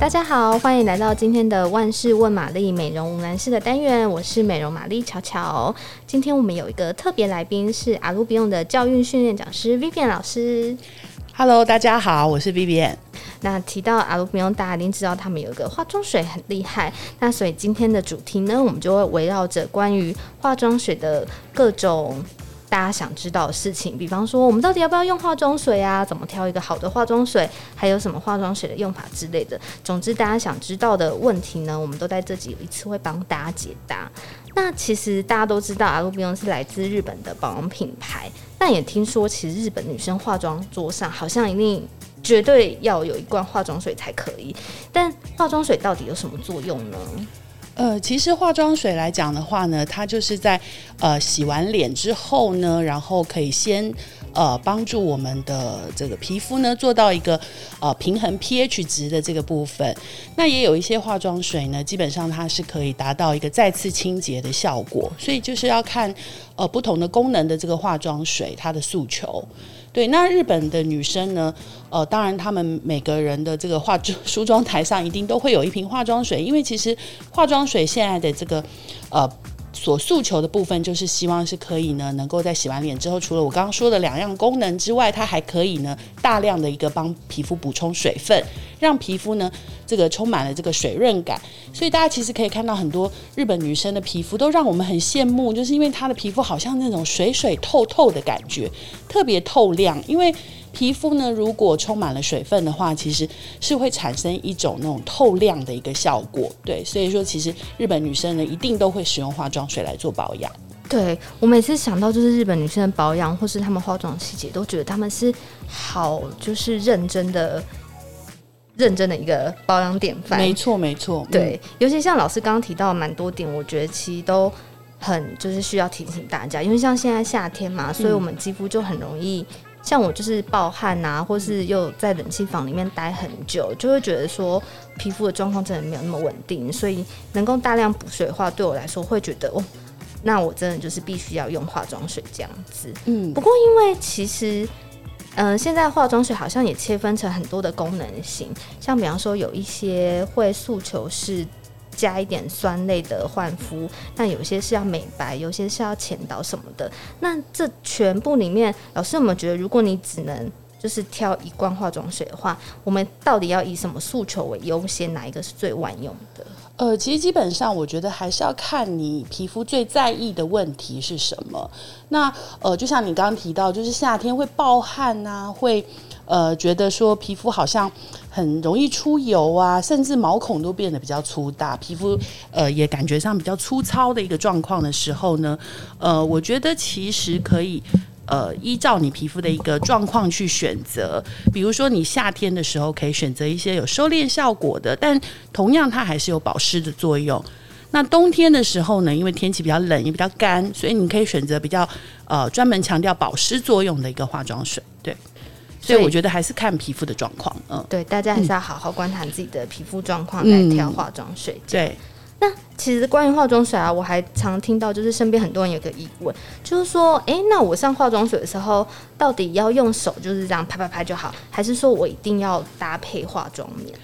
大家好，欢迎来到今天的万事问玛丽美容无难事的单元，我是美容玛丽乔乔。今天我们有一个特别来宾，是阿鲁比用的教育训练讲师 Vivian 老师。Hello，大家好，我是 Vivian。那提到阿鲁比用，大家一定知道他们有一个化妆水很厉害。那所以今天的主题呢，我们就会围绕着关于化妆水的各种。大家想知道的事情，比方说我们到底要不要用化妆水啊？怎么挑一个好的化妆水？还有什么化妆水的用法之类的。总之，大家想知道的问题呢，我们都在这集有一次会帮大家解答。那其实大家都知道，阿鲁比雍是来自日本的保养品牌。但也听说，其实日本女生化妆桌上好像一定绝对要有一罐化妆水才可以。但化妆水到底有什么作用呢？呃，其实化妆水来讲的话呢，它就是在呃洗完脸之后呢，然后可以先呃帮助我们的这个皮肤呢做到一个呃平衡 pH 值的这个部分。那也有一些化妆水呢，基本上它是可以达到一个再次清洁的效果。所以就是要看呃不同的功能的这个化妆水它的诉求。对，那日本的女生呢？呃，当然，她们每个人的这个化妆 梳妆台上一定都会有一瓶化妆水，因为其实化妆水现在的这个呃。所诉求的部分就是希望是可以呢，能够在洗完脸之后，除了我刚刚说的两样功能之外，它还可以呢大量的一个帮皮肤补充水分，让皮肤呢这个充满了这个水润感。所以大家其实可以看到很多日本女生的皮肤都让我们很羡慕，就是因为她的皮肤好像那种水水透透的感觉，特别透亮，因为。皮肤呢，如果充满了水分的话，其实是会产生一种那种透亮的一个效果。对，所以说其实日本女生呢，一定都会使用化妆水来做保养。对，我每次想到就是日本女生的保养，或是她们化妆细节，都觉得她们是好就是认真的、认真的一个保养典范。没错，没错。对，尤其像老师刚刚提到蛮多点，我觉得其实都很就是需要提醒大家，因为像现在夏天嘛，所以我们肌肤就很容易。像我就是暴汗啊，或是又在冷气房里面待很久，就会觉得说皮肤的状况真的没有那么稳定，所以能够大量补水的话，对我来说会觉得哦，那我真的就是必须要用化妆水这样子。嗯，不过因为其实，嗯、呃，现在化妆水好像也切分成很多的功能型，像比方说有一些会诉求是。加一点酸类的焕肤，那有些是要美白，有些是要前导什么的。那这全部里面，老师有没有觉得，如果你只能就是挑一罐化妆水的话，我们到底要以什么诉求为优先？哪一个是最万用的？呃，其实基本上我觉得还是要看你皮肤最在意的问题是什么。那呃，就像你刚刚提到，就是夏天会暴汗啊，会。呃，觉得说皮肤好像很容易出油啊，甚至毛孔都变得比较粗大，皮肤呃也感觉上比较粗糙的一个状况的时候呢，呃，我觉得其实可以呃依照你皮肤的一个状况去选择，比如说你夏天的时候可以选择一些有收敛效果的，但同样它还是有保湿的作用。那冬天的时候呢，因为天气比较冷也比较干，所以你可以选择比较呃专门强调保湿作用的一个化妆水，对。所以我觉得还是看皮肤的状况，嗯，对，大家还是要好好观察自己的皮肤状况来挑化妆水，嗯。对，那其实关于化妆水啊，我还常听到就是身边很多人有个疑问，就是说，哎，那我上化妆水的时候，到底要用手就是这样拍拍拍就好，还是说我一定要搭配化妆棉？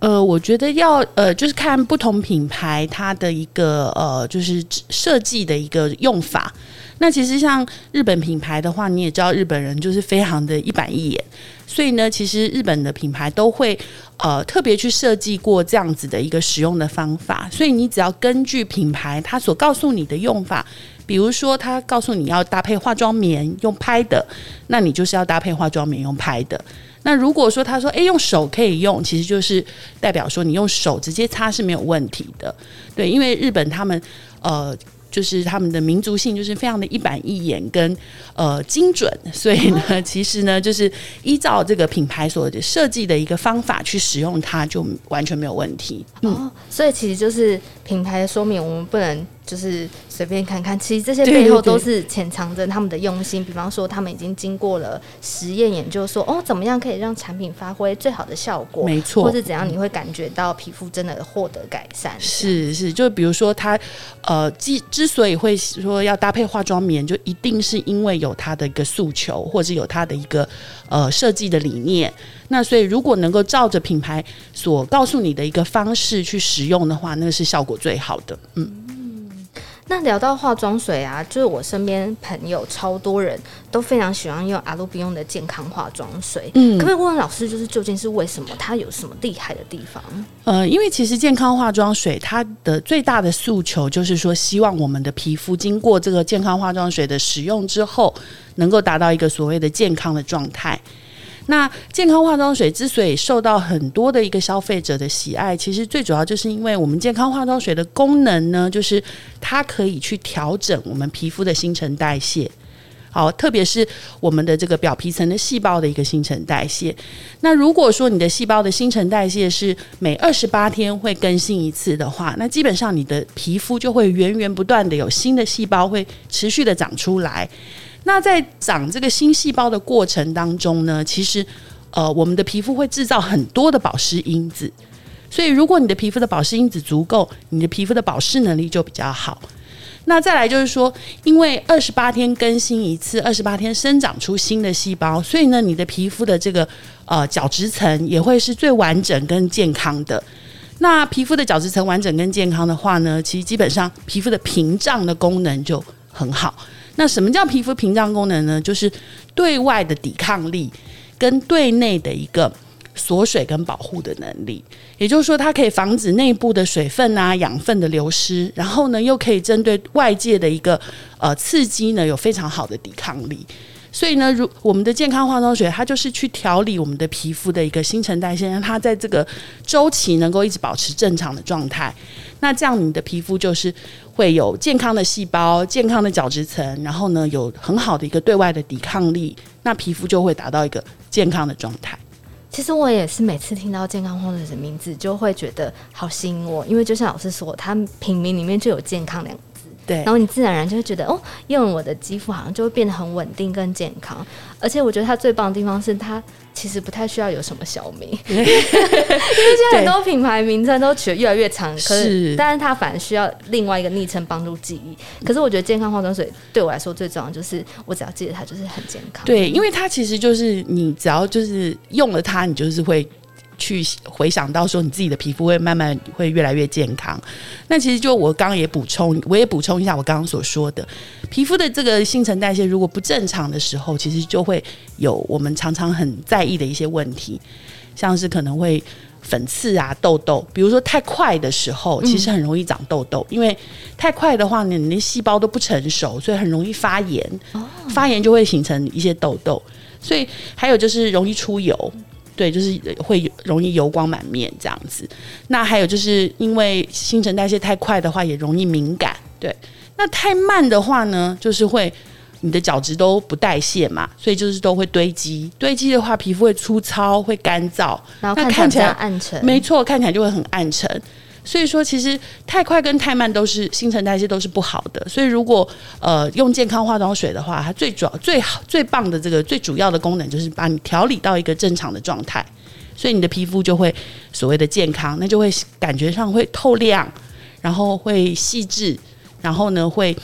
呃，我觉得要呃，就是看不同品牌它的一个呃，就是设计的一个用法。那其实像日本品牌的话，你也知道日本人就是非常的一板一眼，所以呢，其实日本的品牌都会呃特别去设计过这样子的一个使用的方法，所以你只要根据品牌它所告诉你的用法，比如说它告诉你要搭配化妆棉用拍的，那你就是要搭配化妆棉用拍的。那如果说他说诶，用手可以用，其实就是代表说你用手直接擦是没有问题的，对，因为日本他们呃。就是他们的民族性就是非常的一板一眼跟呃精准，所以呢，其实呢，就是依照这个品牌所设计的一个方法去使用它，就完全没有问题。嗯，哦，所以其实就是品牌的说明，我们不能就是随便看看。其实这些背后都是潜藏着他们的用心。比方说，他们已经经过了实验研究说，说哦，怎么样可以让产品发挥最好的效果？没错，或是怎样你会感觉到皮肤真的获得改善？是是，就比如说它呃，之之所以会说要搭配化妆棉，就一定是因为有它的一个诉求，或者有它的一个呃设计的理念。那所以，如果能够照着品牌所告诉你的一个方式去使用的话，那个是效果最好的。嗯，那聊到化妆水啊，就是我身边朋友超多人都非常喜欢用阿鲁比用的健康化妆水。嗯，可不可以问问老师，就是究竟是为什么？它有什么厉害的地方？呃，因为其实健康化妆水它的最大的诉求就是说，希望我们的皮肤经过这个健康化妆水的使用之后，能够达到一个所谓的健康的状态。那健康化妆水之所以受到很多的一个消费者的喜爱，其实最主要就是因为我们健康化妆水的功能呢，就是它可以去调整我们皮肤的新陈代谢，好，特别是我们的这个表皮层的细胞的一个新陈代谢。那如果说你的细胞的新陈代谢是每二十八天会更新一次的话，那基本上你的皮肤就会源源不断的有新的细胞会持续的长出来。那在长这个新细胞的过程当中呢，其实，呃，我们的皮肤会制造很多的保湿因子，所以如果你的皮肤的保湿因子足够，你的皮肤的保湿能力就比较好。那再来就是说，因为二十八天更新一次，二十八天生长出新的细胞，所以呢，你的皮肤的这个呃角质层也会是最完整跟健康的。那皮肤的角质层完整跟健康的话呢，其实基本上皮肤的屏障的功能就很好。那什么叫皮肤屏障功能呢？就是对外的抵抗力跟对内的一个锁水跟保护的能力。也就是说，它可以防止内部的水分啊、养分的流失，然后呢，又可以针对外界的一个呃刺激呢，有非常好的抵抗力。所以呢，如我们的健康化妆水，它就是去调理我们的皮肤的一个新陈代谢，让它在这个周期能够一直保持正常的状态。那这样你的皮肤就是会有健康的细胞、健康的角质层，然后呢，有很好的一个对外的抵抗力，那皮肤就会达到一个健康的状态。其实我也是每次听到健康化妆水的名字，就会觉得好吸引我，因为就像老师说，它品名里面就有健康两，对，然后你自然而然就会觉得哦，用我的肌肤好像就会变得很稳定、更健康。而且我觉得它最棒的地方是它。其实不太需要有什么小名，因为现在很多品牌名称都取得越来越长，可是，但是它反而需要另外一个昵称帮助记忆。可是我觉得健康化妆水对我来说最重要就是，我只要记得它就是很健康。对，因为它其实就是你只要就是用了它，你就是会。去回想到说，你自己的皮肤会慢慢会越来越健康。那其实就我刚刚也补充，我也补充一下我刚刚所说的，皮肤的这个新陈代谢如果不正常的时候，其实就会有我们常常很在意的一些问题，像是可能会粉刺啊、痘痘。比如说太快的时候，其实很容易长痘痘，嗯、因为太快的话呢，你的细胞都不成熟，所以很容易发炎，哦、发炎就会形成一些痘痘。所以还有就是容易出油。对，就是会容易油光满面这样子。那还有就是因为新陈代谢太快的话，也容易敏感。对，那太慢的话呢，就是会你的角质都不代谢嘛，所以就是都会堆积。堆积的话，皮肤会粗糙，会干燥，然后看起来暗沉。没错，看起来就会很暗沉。所以说，其实太快跟太慢都是新陈代谢都是不好的。所以，如果呃用健康化妆水的话，它最主要、最好、最棒的这个最主要的功能就是把你调理到一个正常的状态，所以你的皮肤就会所谓的健康，那就会感觉上会透亮，然后会细致，然后呢会。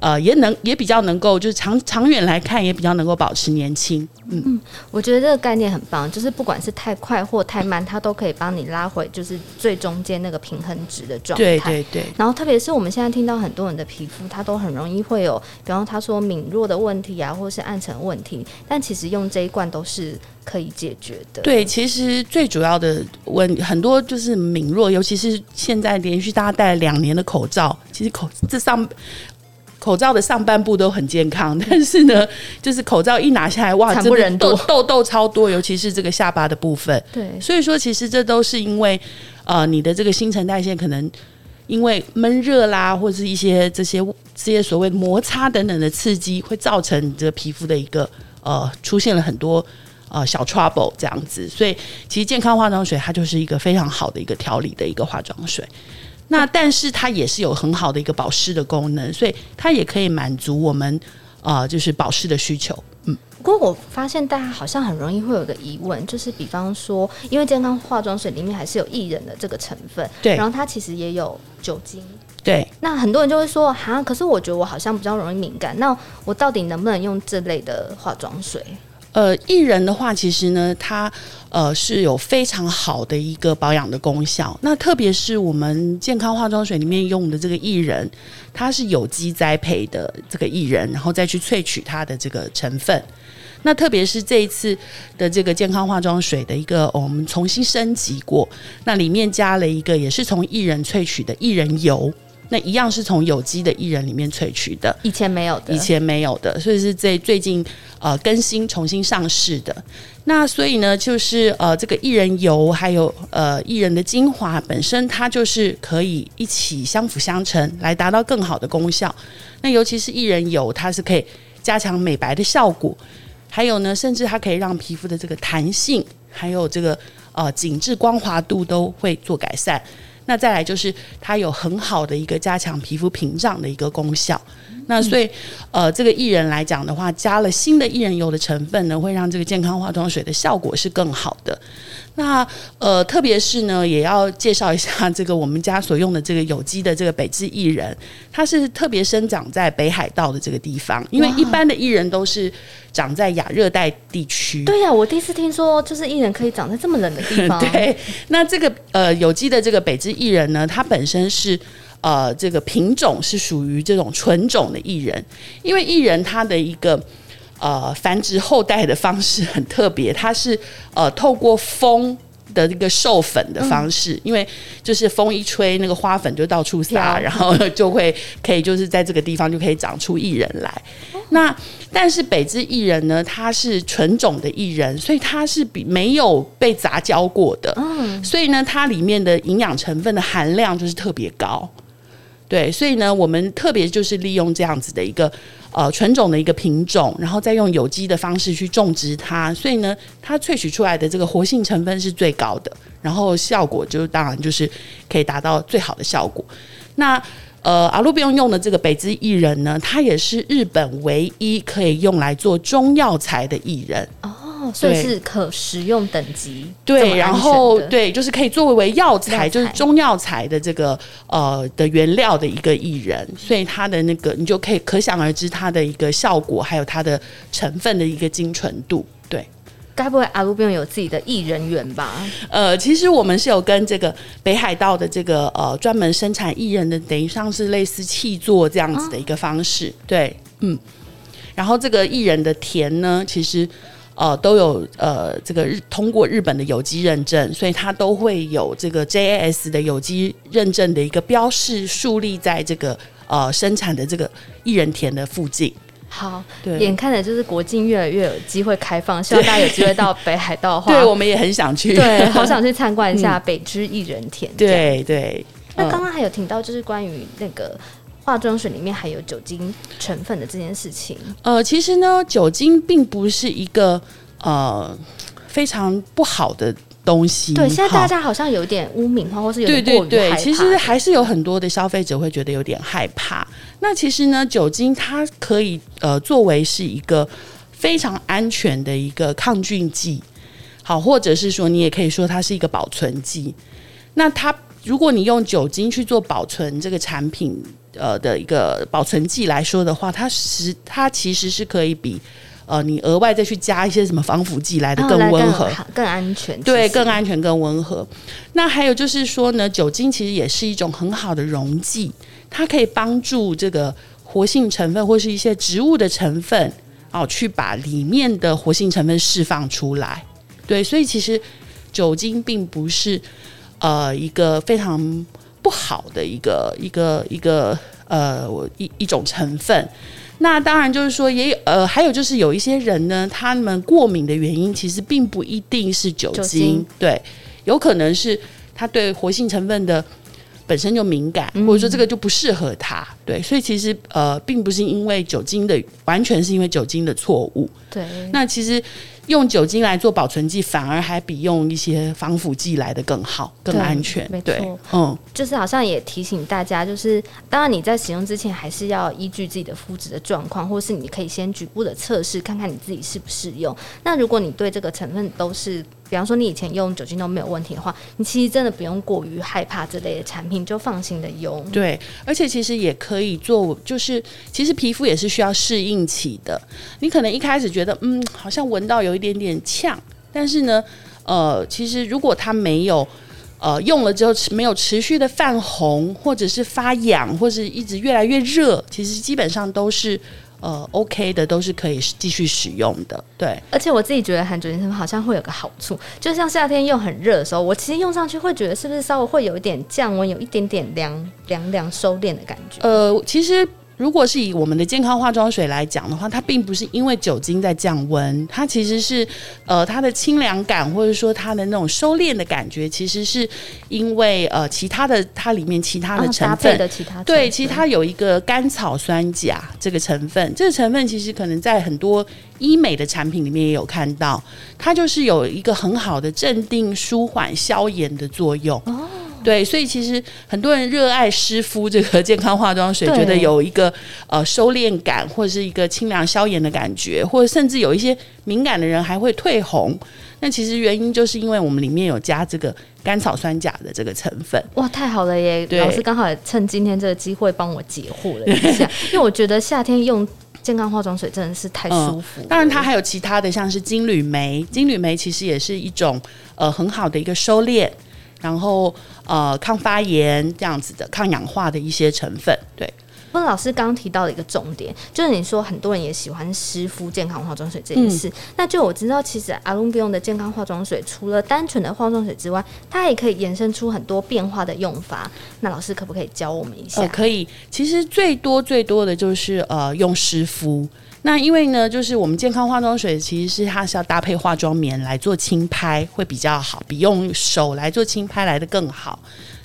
呃，也能也比较能够，就是长长远来看，也比较能够保持年轻。嗯嗯，我觉得这个概念很棒，就是不管是太快或太慢，它都可以帮你拉回，就是最中间那个平衡值的状态。对对对。然后，特别是我们现在听到很多人的皮肤，它都很容易会有，比方他说敏弱的问题啊，或是暗沉问题，但其实用这一罐都是可以解决的。对，其实最主要的问很多就是敏弱，尤其是现在连续大家戴了两年的口罩，其实口这上。口罩的上半部都很健康，但是呢，就是口罩一拿下来，哇，惨不忍睹，痘痘超多，尤其是这个下巴的部分。对，所以说其实这都是因为，呃，你的这个新陈代谢可能因为闷热啦，或者是一些这些这些所谓摩擦等等的刺激，会造成你这个皮肤的一个呃出现了很多呃小 trouble 这样子。所以其实健康化妆水它就是一个非常好的一个调理的一个化妆水。那但是它也是有很好的一个保湿的功能，所以它也可以满足我们呃就是保湿的需求。嗯，不过我发现大家好像很容易会有个疑问，就是比方说，因为健康化妆水里面还是有薏仁的这个成分，对，然后它其实也有酒精，对。那很多人就会说，哈，可是我觉得我好像比较容易敏感，那我到底能不能用这类的化妆水？呃，薏仁的话，其实呢，它呃是有非常好的一个保养的功效。那特别是我们健康化妆水里面用的这个薏仁，它是有机栽培的这个薏仁，然后再去萃取它的这个成分。那特别是这一次的这个健康化妆水的一个，我们重新升级过，那里面加了一个也是从薏仁萃取的薏仁油。那一样是从有机的薏仁里面萃取的，以前没有的，以前没有的，所以是在最近呃更新重新上市的。那所以呢，就是呃这个薏仁油还有呃薏仁的精华本身，它就是可以一起相辅相成，来达到更好的功效。那尤其是薏仁油，它是可以加强美白的效果，还有呢，甚至它可以让皮肤的这个弹性，还有这个呃紧致光滑度都会做改善。那再来就是它有很好的一个加强皮肤屏障的一个功效。那所以，呃，这个薏仁来讲的话，加了新的薏仁油的成分呢，会让这个健康化妆水的效果是更好的。那呃，特别是呢，也要介绍一下 这个我们家所用的这个有机的这个北之薏仁，它是特别生长在北海道的这个地方，因为一般的薏仁都是长在亚热带地区。对呀、啊，我第一次听说，就是薏仁可以长在这么冷的地方。对，那这个呃有机的这个北之薏仁呢，它本身是呃这个品种是属于这种纯种的薏仁，因为薏仁它的一个。呃，繁殖后代的方式很特别，它是呃透过风的这个授粉的方式，嗯，因为就是风一吹，那个花粉就到处撒，然后就会可以就是在这个地方就可以长出薏仁来。哦。那但是北之薏仁呢，它是纯种的薏仁，所以它是比没有被杂交过的，嗯，所以呢，它里面的营养成分的含量就是特别高。对，所以呢，我们特别就是利用这样子的一个呃纯种的一个品种，然后再用有机的方式去种植它，所以呢，它萃取出来的这个活性成分是最高的，然后效果就当然就是可以达到最好的效果。那呃，阿路边用的这个北之薏仁呢，它也是日本唯一可以用来做中药材的薏仁。哦。所以是可食用等级，对，然后对，就是可以作为为药材，就是中药材的这个呃的原料的一个薏仁，所以它的那个你就可以可想而知它的一个效果，还有它的成分的一个精纯度。对，该不会阿鲁边有自己的薏仁园吧？呃，其实我们是有跟这个北海道的这个呃专门生产薏仁的，等于像是类似气作这样子的一个方式。哦、对，嗯，然后这个薏仁的田呢，其实。呃，都有呃，这个日通过日本的有机认证，所以它都会有这个 JAS 的有机认证的一个标示树立在这个呃生产的这个薏仁田的附近。好，对，眼看着就是国境越来越有机会开放，希望大家有机会到北海道的话，对，我们也很想去，对，好想去参观一下北之薏仁田。对对。那刚刚还有听到就是关于那个。化妆水里面含有酒精成分的这件事情，呃，其实呢，酒精并不是一个呃非常不好的东西。对，现在大家好像有点污名化，或是有点过于。对对对，其实还是有很多的消费者会觉得有点害怕。那其实呢，酒精它可以呃作为是一个非常安全的一个抗菌剂，好，或者是说你也可以说它是一个保存剂。那它如果你用酒精去做保存这个产品。呃的一个保存剂来说的话，它实它其实是可以比呃你额外再去加一些什么防腐剂来的更温和、更，更安全。对，更安全、更温和。那还有就是说呢，酒精其实也是一种很好的溶剂，它可以帮助这个活性成分或是一些植物的成分哦，去把里面的活性成分释放出来。对，所以其实酒精并不是呃一个非常。不好的一个一个一个呃，一一种成分。那当然就是说，也有呃，还有就是有一些人呢，他们过敏的原因其实并不一定是酒精，酒精对，有可能是他对活性成分的本身就敏感，嗯、或者说这个就不适合他。对，所以其实呃，并不是因为酒精的，完全是因为酒精的错误。对，那其实。用酒精来做保存剂，反而还比用一些防腐剂来的更好、更安全。没错，嗯，就是好像也提醒大家，就是当然你在使用之前，还是要依据自己的肤质的状况，或是你可以先局部的测试，看看你自己适不适用。那如果你对这个成分都是，比方说你以前用酒精都没有问题的话，你其实真的不用过于害怕这类的产品，就放心的用。对，而且其实也可以做，就是其实皮肤也是需要适应期的。你可能一开始觉得，嗯，好像闻到有一点点呛，但是呢，呃，其实如果它没有，呃，用了之后没有持续的泛红，或者是发痒，或是一直越来越热，其实基本上都是。呃，OK 的都是可以继续使用的，对。而且我自己觉得含酒精成分好像会有个好处，就像夏天又很热的时候，我其实用上去会觉得是不是稍微会有一点降温，有一点点凉凉凉收敛的感觉。呃，其实。如果是以我们的健康化妆水来讲的话，它并不是因为酒精在降温，它其实是呃它的清凉感或者说它的那种收敛的感觉，其实是因为呃其他的它里面其他的成分、哦、的其他对，其实它有一个甘草酸钾这个成分，这个成分其实可能在很多医美的产品里面也有看到，它就是有一个很好的镇定、舒缓、消炎的作用。哦对，所以其实很多人热爱湿敷这个 健康化妆水，觉得有一个呃收敛感，或者是一个清凉消炎的感觉，或者甚至有一些敏感的人还会退红。那其实原因就是因为我们里面有加这个甘草酸钾的这个成分。哇，太好了耶！老师刚好也趁今天这个机会帮我解惑了一下，因为我觉得夏天用健康化妆水真的是太舒服，嗯。当然，它还有其他的，像是金缕梅，金缕梅其实也是一种呃很好的一个收敛。然后，呃，抗发炎这样子的抗氧化的一些成分，对。温老师刚刚提到的一个重点，就是你说很多人也喜欢湿敷健康化妆水这件事。嗯、那就我知道，其实阿隆比用的健康化妆水，除了单纯的化妆水之外，它也可以延伸出很多变化的用法。那老师可不可以教我们一下？呃、可以。其实最多最多的就是呃用湿敷。那因为呢，就是我们健康化妆水其实是它是要搭配化妆棉来做轻拍会比较好，比用手来做轻拍来的更好。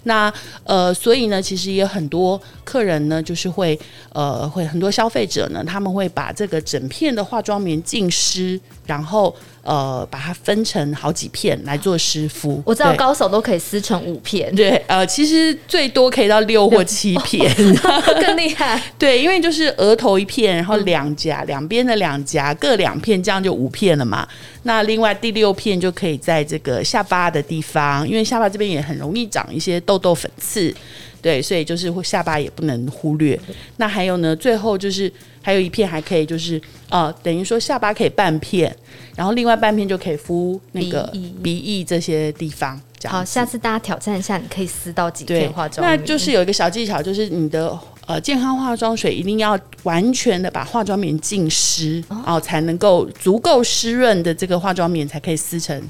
那呃，所以呢，其实也很多客人呢，就是会呃，会很多消费者呢，他们会把这个整片的化妆棉浸湿，然后。呃，把它分成好几片来做湿敷。我知道高手都可以撕成五片。对，呃，其实最多可以到六或七片，哦、更厉害。对，因为就是额头一片，然后两颊两边的两颊各两片，这样就五片了嘛。那另外第六片就可以在这个下巴的地方，因为下巴这边也很容易长一些痘痘粉刺。对，所以就是下巴也不能忽略。那还有呢，最后就是还有一片还可以，就是呃，等于说下巴可以半片，然后另外半片就可以敷那个鼻翼这些地方。好，下次大家挑战一下，你可以撕到几片化妆。那就是有一个小技巧，就是你的呃健康化妆水一定要完全的把化妆棉浸湿，哦，才能够足够湿润的这个化妆棉才可以撕成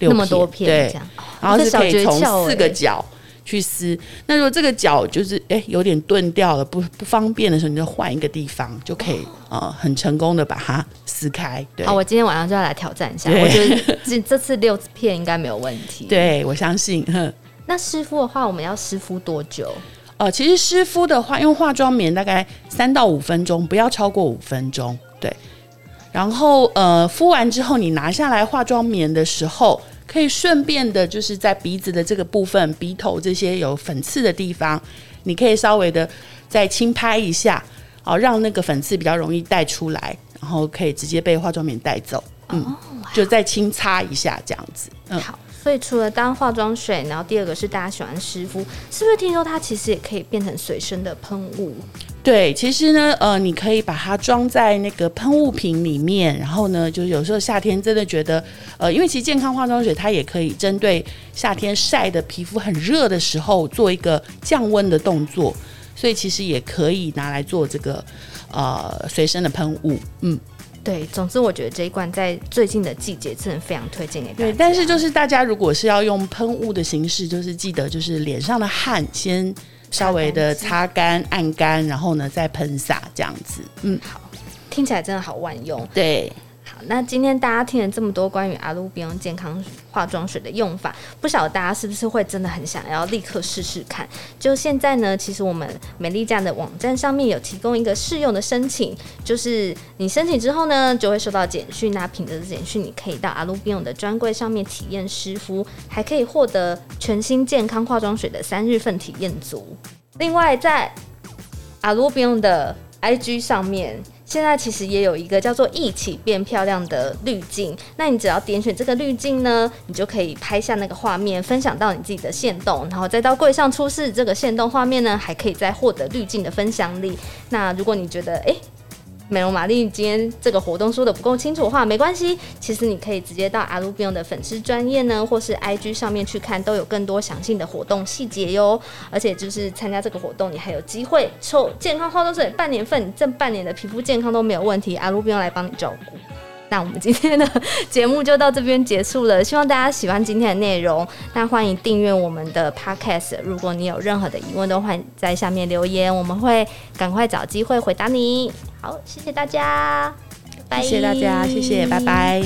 六，那么多片，对，然后是可以从四个角。去撕，那如果这个角就是哎、欸、有点钝掉了，不不方便的时候，你就换一个地方就可以啊、呃，很成功的把它撕开。对，好，我今天晚上就要来挑战一下，我觉得这这次六片应该没有问题。对，我相信。那湿敷的话，我们要湿敷多久？呃，其实湿敷的话，用化妆棉大概三到五分钟，不要超过五分钟。对，然后呃，敷完之后，你拿下来化妆棉的时候。可以顺便的，就是在鼻子的这个部分、鼻头这些有粉刺的地方，你可以稍微的再轻拍一下，好，让那个粉刺比较容易带出来，然后可以直接被化妆棉带走。嗯，就再轻擦一下这样子。嗯，好。所以除了当化妆水，然后第二个是大家喜欢湿敷，是不是听说它其实也可以变成随身的喷雾？对，其实呢，呃，你可以把它装在那个喷雾瓶里面，然后呢，就是有时候夏天真的觉得，呃，因为其实健康化妆水它也可以针对夏天晒的皮肤很热的时候做一个降温的动作，所以其实也可以拿来做这个呃随身的喷雾，嗯。对，总之我觉得这一罐在最近的季节真的非常推荐给大家。对，但是就是大家如果是要用喷雾的形式，就是记得就是脸上的汗先稍微的擦干、按干，然后呢再喷洒这样子。嗯，好，听起来真的好万用。对，好，那今天大家听了这么多关于阿鲁比用健康化妆水的用法，不晓得大家是不是会真的很想要立刻试试看？就现在呢，其实我们美丽家的网站上面有提供一个试用的申请，就是你申请之后呢，就会收到简讯，那品质的简讯你可以到阿鲁比用的专柜上面体验湿敷，还可以获得全新健康化妆水的三日份体验组。另外，在阿鲁比用的 IG 上面。现在其实也有一个叫做“一起变漂亮”的滤镜，那你只要点选这个滤镜呢，你就可以拍下那个画面，分享到你自己的线动，然后再到柜上出示这个线动画面呢，还可以再获得滤镜的分享力。那如果你觉得哎，美容玛丽今天这个活动说的不够清楚的话，没关系，其实你可以直接到阿鲁比用的粉丝专业呢，或是 IG 上面去看，都有更多详细的活动细节哟。而且就是参加这个活动，你还有机会抽健康化妆水半年份，这半年的皮肤健康都没有问题，阿鲁比用来帮你照顾。那我们今天的节目就到这边结束了，希望大家喜欢今天的内容。那欢迎订阅我们的 Podcast，如果你有任何的疑问，都欢迎在下面留言，我们会赶快找机会回答你。好，谢谢大家，拜拜。谢谢大家，谢谢，拜拜。